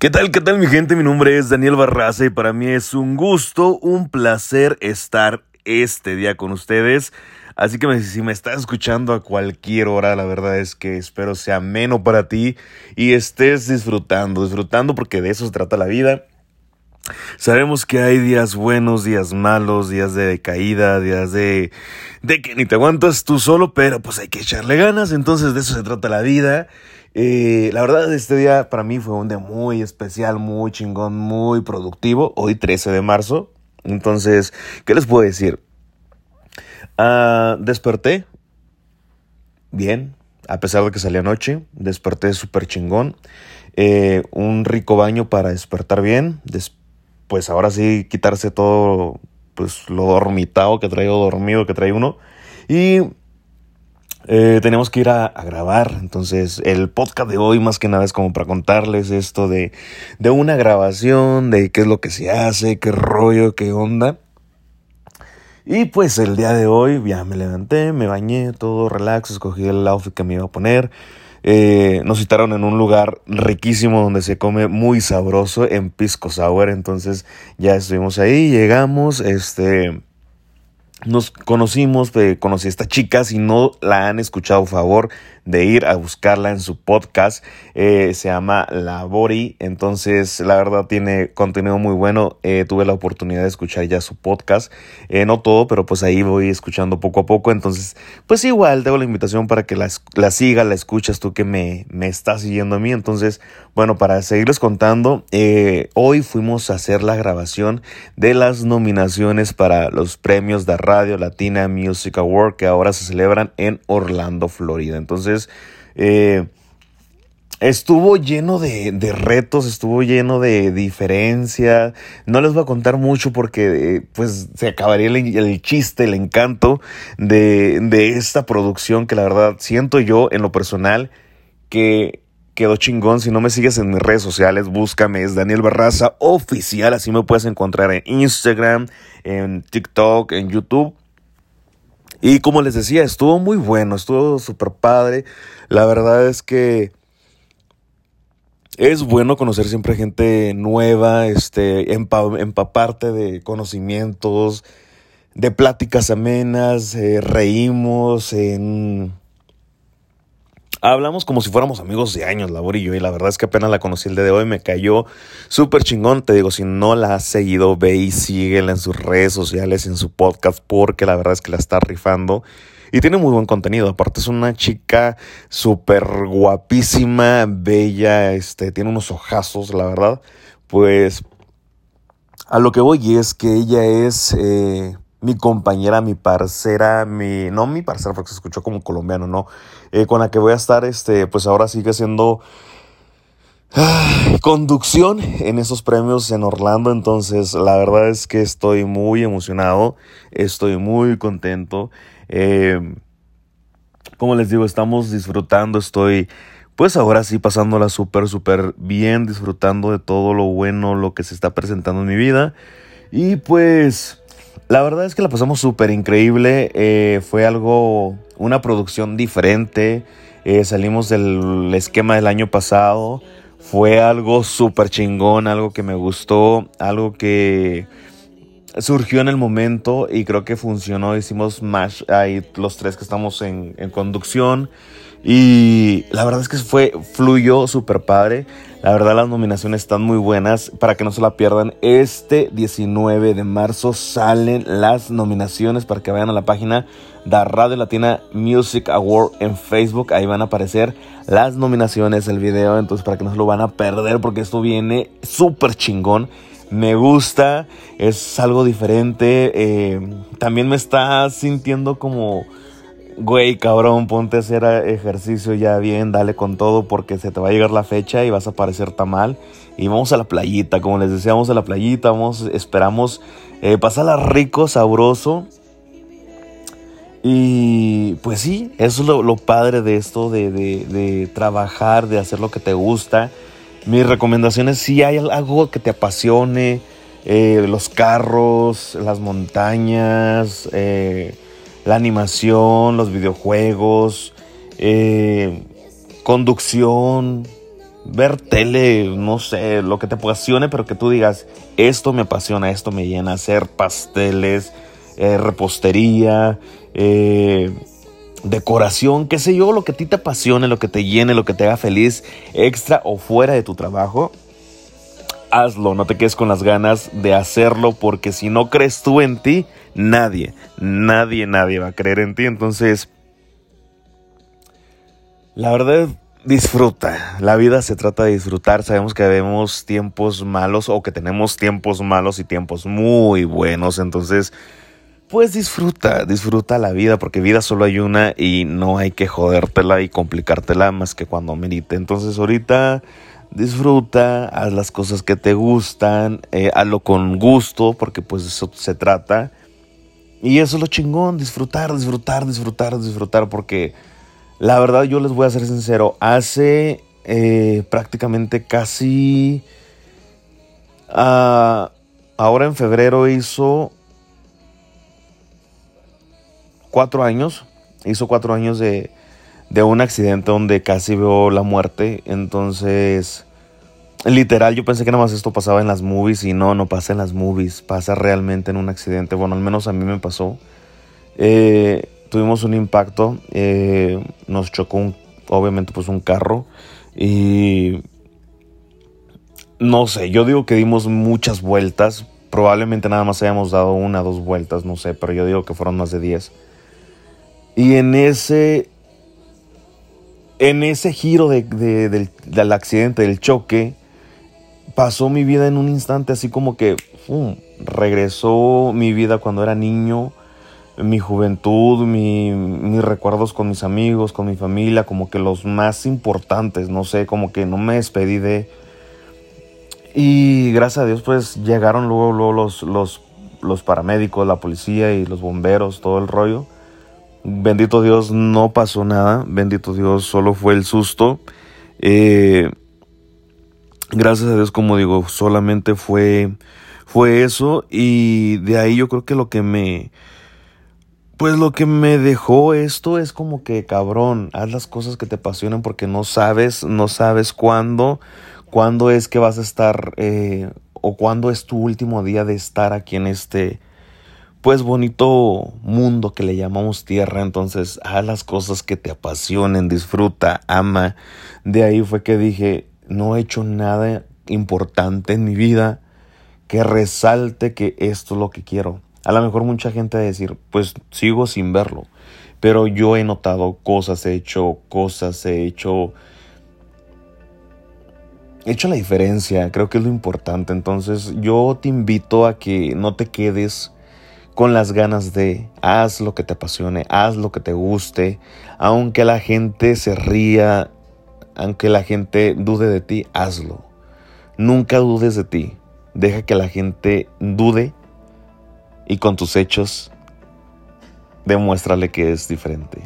¿Qué tal, qué tal mi gente? Mi nombre es Daniel Barraza y para mí es un gusto, un placer estar este día con ustedes. Así que si me estás escuchando a cualquier hora, la verdad es que espero sea ameno para ti y estés disfrutando, disfrutando porque de eso se trata la vida. Sabemos que hay días buenos, días malos, días de caída, días de, de que ni te aguantas tú solo, pero pues hay que echarle ganas, entonces de eso se trata la vida. Eh, la verdad, este día para mí fue un día muy especial, muy chingón, muy productivo. Hoy 13 de marzo. Entonces, ¿qué les puedo decir? Ah, desperté bien, a pesar de que salí anoche. Desperté súper chingón. Eh, un rico baño para despertar bien. pues ahora sí, quitarse todo pues lo dormitado que traigo, dormido que trae uno. Y eh, tenemos que ir a, grabar, entonces el podcast de hoy más que nada es como para contarles esto de, de una grabación, de qué es lo que se hace, qué rollo, qué onda. Y pues el día de hoy ya me levanté, me bañé, todo relax, escogí el outfit que me iba a poner. Eh, nos citaron en un lugar riquísimo donde se come muy sabroso en Pisco Sour. Entonces ya estuvimos ahí, llegamos, este nos conocimos, eh, conocí a esta chica, si no la han escuchado, favor de ir a buscarla en su podcast, eh, se llama La Bori, entonces la verdad tiene contenido muy bueno, eh, tuve la oportunidad de escuchar ya su podcast, no todo, pero pues ahí voy escuchando poco a poco, entonces pues igual tengo la invitación para que la, la siga, la escuchas tú que me, me estás siguiendo a mí, entonces bueno, para seguirles contando, hoy fuimos a hacer la grabación de las nominaciones para los premios de Radio Latina Music Award que ahora se celebran en Orlando, Florida. Entonces, eh, estuvo lleno de, retos, estuvo lleno de diferencias. No les voy a contar mucho porque eh, pues se acabaría el, chiste, el encanto de, de esta producción que la verdad siento yo en lo personal que quedó chingón. Si no me sigues en mis redes sociales, búscame, es Daniel Barraza Oficial. Así me puedes encontrar en Instagram, en TikTok, en YouTube. Y como les decía, estuvo muy bueno, estuvo súper padre. La verdad es que es bueno conocer siempre gente nueva, este, empaparte de conocimientos, de pláticas amenas, eh, reímos, en Hablamos como si fuéramos amigos de años, Labor y yo, y la verdad es que apenas la conocí el día de hoy, me cayó súper chingón. Te digo, si no la has seguido, ve y síguela en sus redes sociales, en su podcast, porque la verdad es que la está rifando. Y tiene muy buen contenido. Aparte es una chica súper guapísima, bella, este, tiene unos ojazos, la verdad. Pues a lo que voy es que ella es eh, mi compañera, mi parcera, mi. No mi parcera, porque se escuchó como colombiano, no. Eh, con la que voy a estar, este, pues ahora sigue siendo. conducción en esos premios en Orlando, entonces la verdad es que estoy muy emocionado, estoy muy contento. Eh, como les digo, estamos disfrutando, estoy pues ahora sí pasándola súper, súper bien, disfrutando de todo lo bueno, lo que se está presentando en mi vida. Y pues la verdad es que la pasamos súper increíble. Eh, fue algo, una producción diferente. Eh, salimos del esquema del año pasado. Fue algo súper chingón, algo que me gustó, algo que surgió en el momento y creo que funcionó. Hicimos más ahí los tres que estamos en, en conducción. Y la verdad es que fue, fluyó súper padre. La verdad las nominaciones están muy buenas. Para que no se la pierdan, este 19 de marzo salen las nominaciones para que vayan a la página de Radio Latina Music Award en Facebook. Ahí van a aparecer las nominaciones, el video. Entonces para que no se lo van a perder porque esto viene súper chingón. Me gusta, es algo diferente. Eh, también me está sintiendo como güey, cabrón, ponte a hacer ejercicio ya bien, dale con todo porque se te va a llegar la fecha y vas a parecer tan mal. Y vamos a la playita, como les decía, vamos a la playita, vamos, esperamos eh, pasarla rico, sabroso. Y pues sí, eso es lo, padre de esto, de, trabajar, de hacer lo que te gusta. Mis recomendaciones, si hay algo que te apasione, eh, los carros, las montañas, eh, la animación, los videojuegos, eh, conducción, ver tele, no sé, lo que te apasione, pero que tú digas, esto me apasiona, esto me llena, hacer pasteles, eh, repostería, eh, decoración, qué sé yo, lo que a ti te apasione, lo que te llene, lo que te haga feliz, extra o fuera de tu trabajo, hazlo, no te quedes con las ganas de hacerlo, porque si no crees tú en ti, nadie, nadie, nadie va a creer en ti. Entonces, la verdad, disfruta. La vida se trata de disfrutar. Sabemos que vemos tiempos malos o que tenemos tiempos malos y tiempos muy buenos. Entonces, pues disfruta, disfruta la vida, porque vida solo hay una y no hay que jodértela y complicártela más que cuando merite. Entonces, ahorita disfruta, haz las cosas que te gustan, eh, hazlo con gusto, porque pues eso se trata. Y eso es lo chingón, disfrutar, disfrutar, disfrutar, disfrutar, porque la verdad yo les voy a ser sincero, hace eh, prácticamente casi... Ah, ahora en febrero hizo cuatro años, hizo cuatro años de, de un accidente donde casi veo la muerte. Entonces, literal, yo pensé que nada más esto pasaba en las movies y no, no pasa en las movies, pasa realmente en un accidente. Bueno, al menos a mí me pasó. Eh, tuvimos un impacto, eh, nos chocó obviamente pues un carro y no sé, yo digo que dimos muchas vueltas, probablemente nada más hayamos dado una, dos vueltas, no sé, pero yo digo que fueron más de diez. Y en ese en ese giro del, accidente, del choque, pasó mi vida en un instante así como que regresó mi vida cuando era niño, mi juventud, mis recuerdos con mis amigos, con mi familia, como que los más importantes, no sé, como que no me despedí de... Y gracias a Dios pues llegaron luego, luego los, los, los paramédicos, la policía y los bomberos, todo el rollo. Bendito Dios, no pasó nada. Bendito Dios, solo fue el susto. Eh, gracias a Dios, como digo, solamente fue, fue eso. Y de ahí yo creo que lo que me... Pues lo que me dejó esto es como que cabrón, haz las cosas que te apasionan porque no sabes, no sabes cuándo, cuándo es que vas a estar eh, o cuándo es tu último día de estar aquí en este, pues bonito mundo que le llamamos tierra, entonces haz las cosas que te apasionen, disfruta, ama. De ahí fue que dije, no he hecho nada importante en mi vida que resalte que esto es lo que quiero. A lo mejor mucha gente va a decir, pues sigo sin verlo, pero yo he notado cosas, he hecho cosas, he hecho... He hecho la diferencia, creo que es lo importante. Entonces yo te invito a que no te quedes con las ganas de haz lo que te apasione, haz lo que te guste, aunque la gente se ría, aunque la gente dude de ti, hazlo. Nunca dudes de ti. Deja que la gente dude y con tus hechos demuéstrale que es diferente.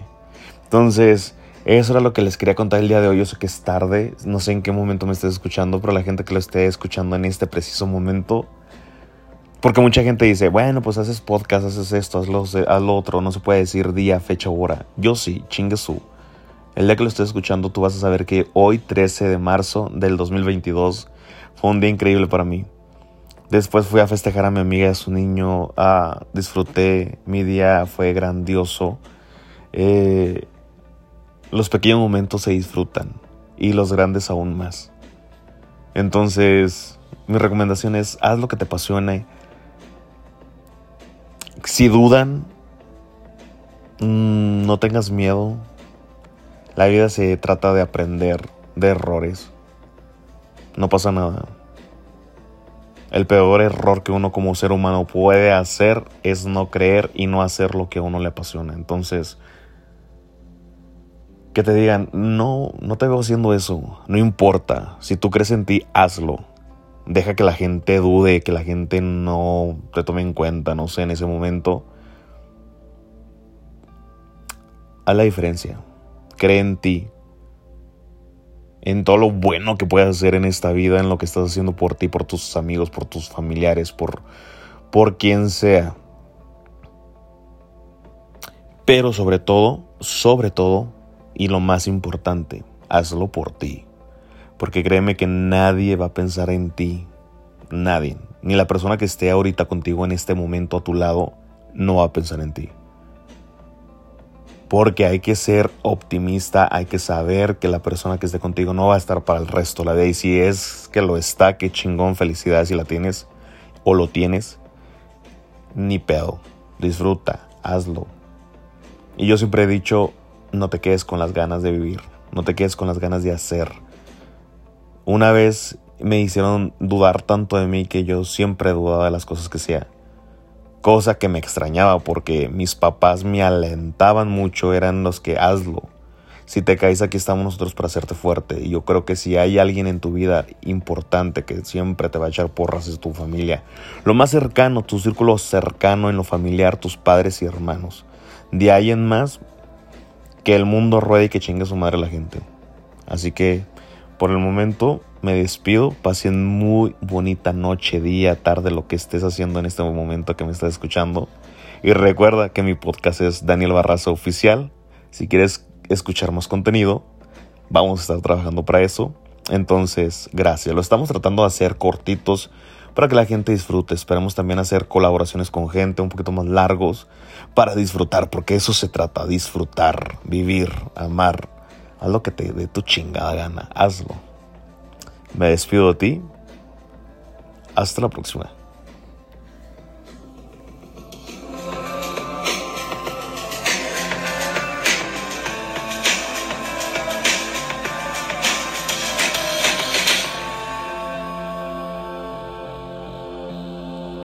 Entonces, eso era lo que les quería contar el día de hoy. Yo sé que es tarde, no sé en qué momento me estés escuchando, pero la gente que lo esté escuchando en este preciso momento, porque mucha gente dice, bueno, pues haces podcast, haces esto, haz lo, otro, no se puede decir día, fecha, hora. Yo sí, chingue su. El día que lo estés escuchando, tú vas a saber que hoy, 13 de marzo del 2022, fue un día increíble para mí. Después fui a festejar a mi amiga y a su niño, ah, disfruté, mi día fue grandioso. Eh, los pequeños momentos se disfrutan y los grandes aún más. Entonces, mi recomendación es, haz lo que te apasione, si dudan, mm, no tengas miedo. La vida se trata de aprender de errores. No pasa nada. El peor error que uno como ser humano puede hacer es no creer y no hacer lo que a uno le apasiona. Entonces, que te digan, no, no te veo haciendo eso. No importa. Si tú crees en ti, hazlo deja que la gente dude, que la gente no te tome en cuenta, no sé, en ese momento. Haz la diferencia. Cree en ti. En todo lo bueno que puedes hacer en esta vida, en lo que estás haciendo por ti, por tus amigos, por tus familiares, por, por quien sea. Pero sobre todo, sobre todo, y lo más importante, hazlo por ti Porque créeme que nadie va a pensar en ti. Nadie. Ni la persona que esté ahorita contigo en este momento a tu lado no va a pensar en ti. Porque hay que ser optimista, hay que saber que la persona que esté contigo no va a estar para el resto de la vida. Y si es que lo está, qué chingón, felicidades si la tienes o lo tienes. Ni pedo. Disfruta, hazlo. Y yo siempre he dicho, no te quedes con las ganas de vivir, no te quedes con las ganas de hacer. Una vez me hicieron dudar tanto de mí que yo siempre dudaba de las cosas que hacía cosa que me extrañaba porque mis papás me alentaban mucho, eran los que hazlo. Si te caes aquí estamos nosotros para hacerte fuerte. Y yo creo que si hay alguien en tu vida importante que siempre te va a echar porras es tu familia. Lo más cercano, tu círculo cercano en lo familiar, tus padres y hermanos. De ahí en más, que el mundo ruede y que chingue su madre la gente. Así que, por el momento, me despido. Pasen muy bonita noche, día, tarde, lo que estés haciendo en este momento que me estás escuchando. Y recuerda que mi podcast es Daniel Barraza Oficial. Si quieres escuchar más contenido, vamos a estar trabajando para eso. Entonces, gracias. Lo estamos tratando de hacer cortitos para que la gente disfrute. Esperemos también hacer colaboraciones con gente un poquito más largos para disfrutar, porque eso se trata, disfrutar, vivir, amar. Haz lo que te dé tu chingada gana, hazlo. Me despido de ti. Hasta la próxima.